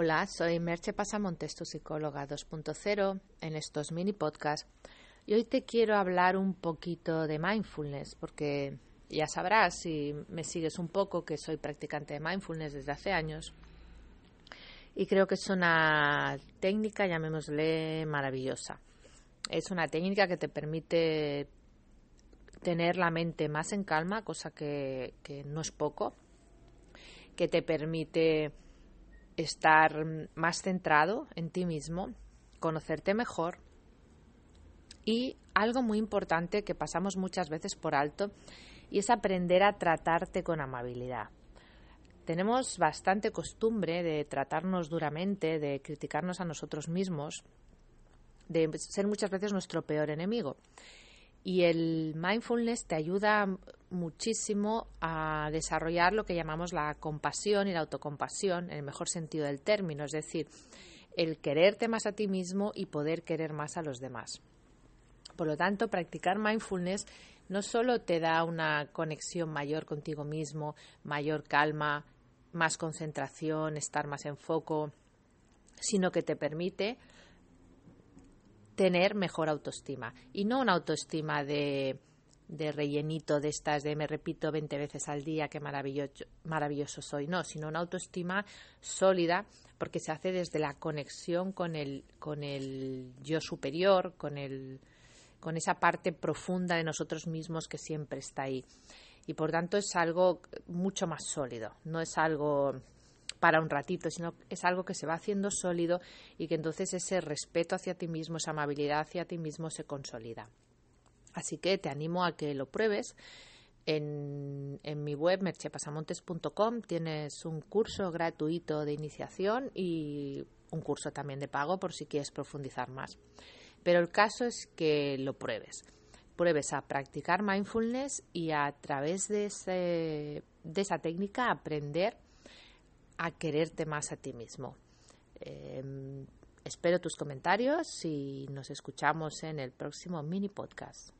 Hola, soy Merche Pasamontes, tu psicóloga 2.0, en estos mini podcasts. Y hoy te quiero hablar un poquito de mindfulness, porque ya sabrás, si me sigues un poco, que soy practicante de mindfulness desde hace años. Y creo que es una técnica, llamémosle, maravillosa. Es una técnica que te permite tener la mente más en calma, cosa que, que no es poco, que te permite estar más centrado en ti mismo, conocerte mejor y algo muy importante que pasamos muchas veces por alto y es aprender a tratarte con amabilidad. Tenemos bastante costumbre de tratarnos duramente, de criticarnos a nosotros mismos, de ser muchas veces nuestro peor enemigo. Y el mindfulness te ayuda muchísimo a desarrollar lo que llamamos la compasión y la autocompasión, en el mejor sentido del término, es decir, el quererte más a ti mismo y poder querer más a los demás. Por lo tanto, practicar mindfulness no solo te da una conexión mayor contigo mismo, mayor calma, más concentración, estar más en foco, sino que te permite tener mejor autoestima. Y no una autoestima de, de rellenito de estas de me repito 20 veces al día qué maravilloso, maravilloso soy. No, sino una autoestima sólida porque se hace desde la conexión con el, con el yo superior, con, el, con esa parte profunda de nosotros mismos que siempre está ahí. Y por tanto es algo mucho más sólido, no es algo para un ratito, sino es algo que se va haciendo sólido y que entonces ese respeto hacia ti mismo, esa amabilidad hacia ti mismo se consolida. Así que te animo a que lo pruebes. En, mi web merchepasamontes.com tienes un curso gratuito de iniciación y un curso también de pago por si quieres profundizar más. Pero el caso es que lo pruebes. Pruebes a practicar mindfulness y a través de esa técnica aprender a quererte más a ti mismo. Em, espero tus comentarios y nos escuchamos en el próximo mini podcast.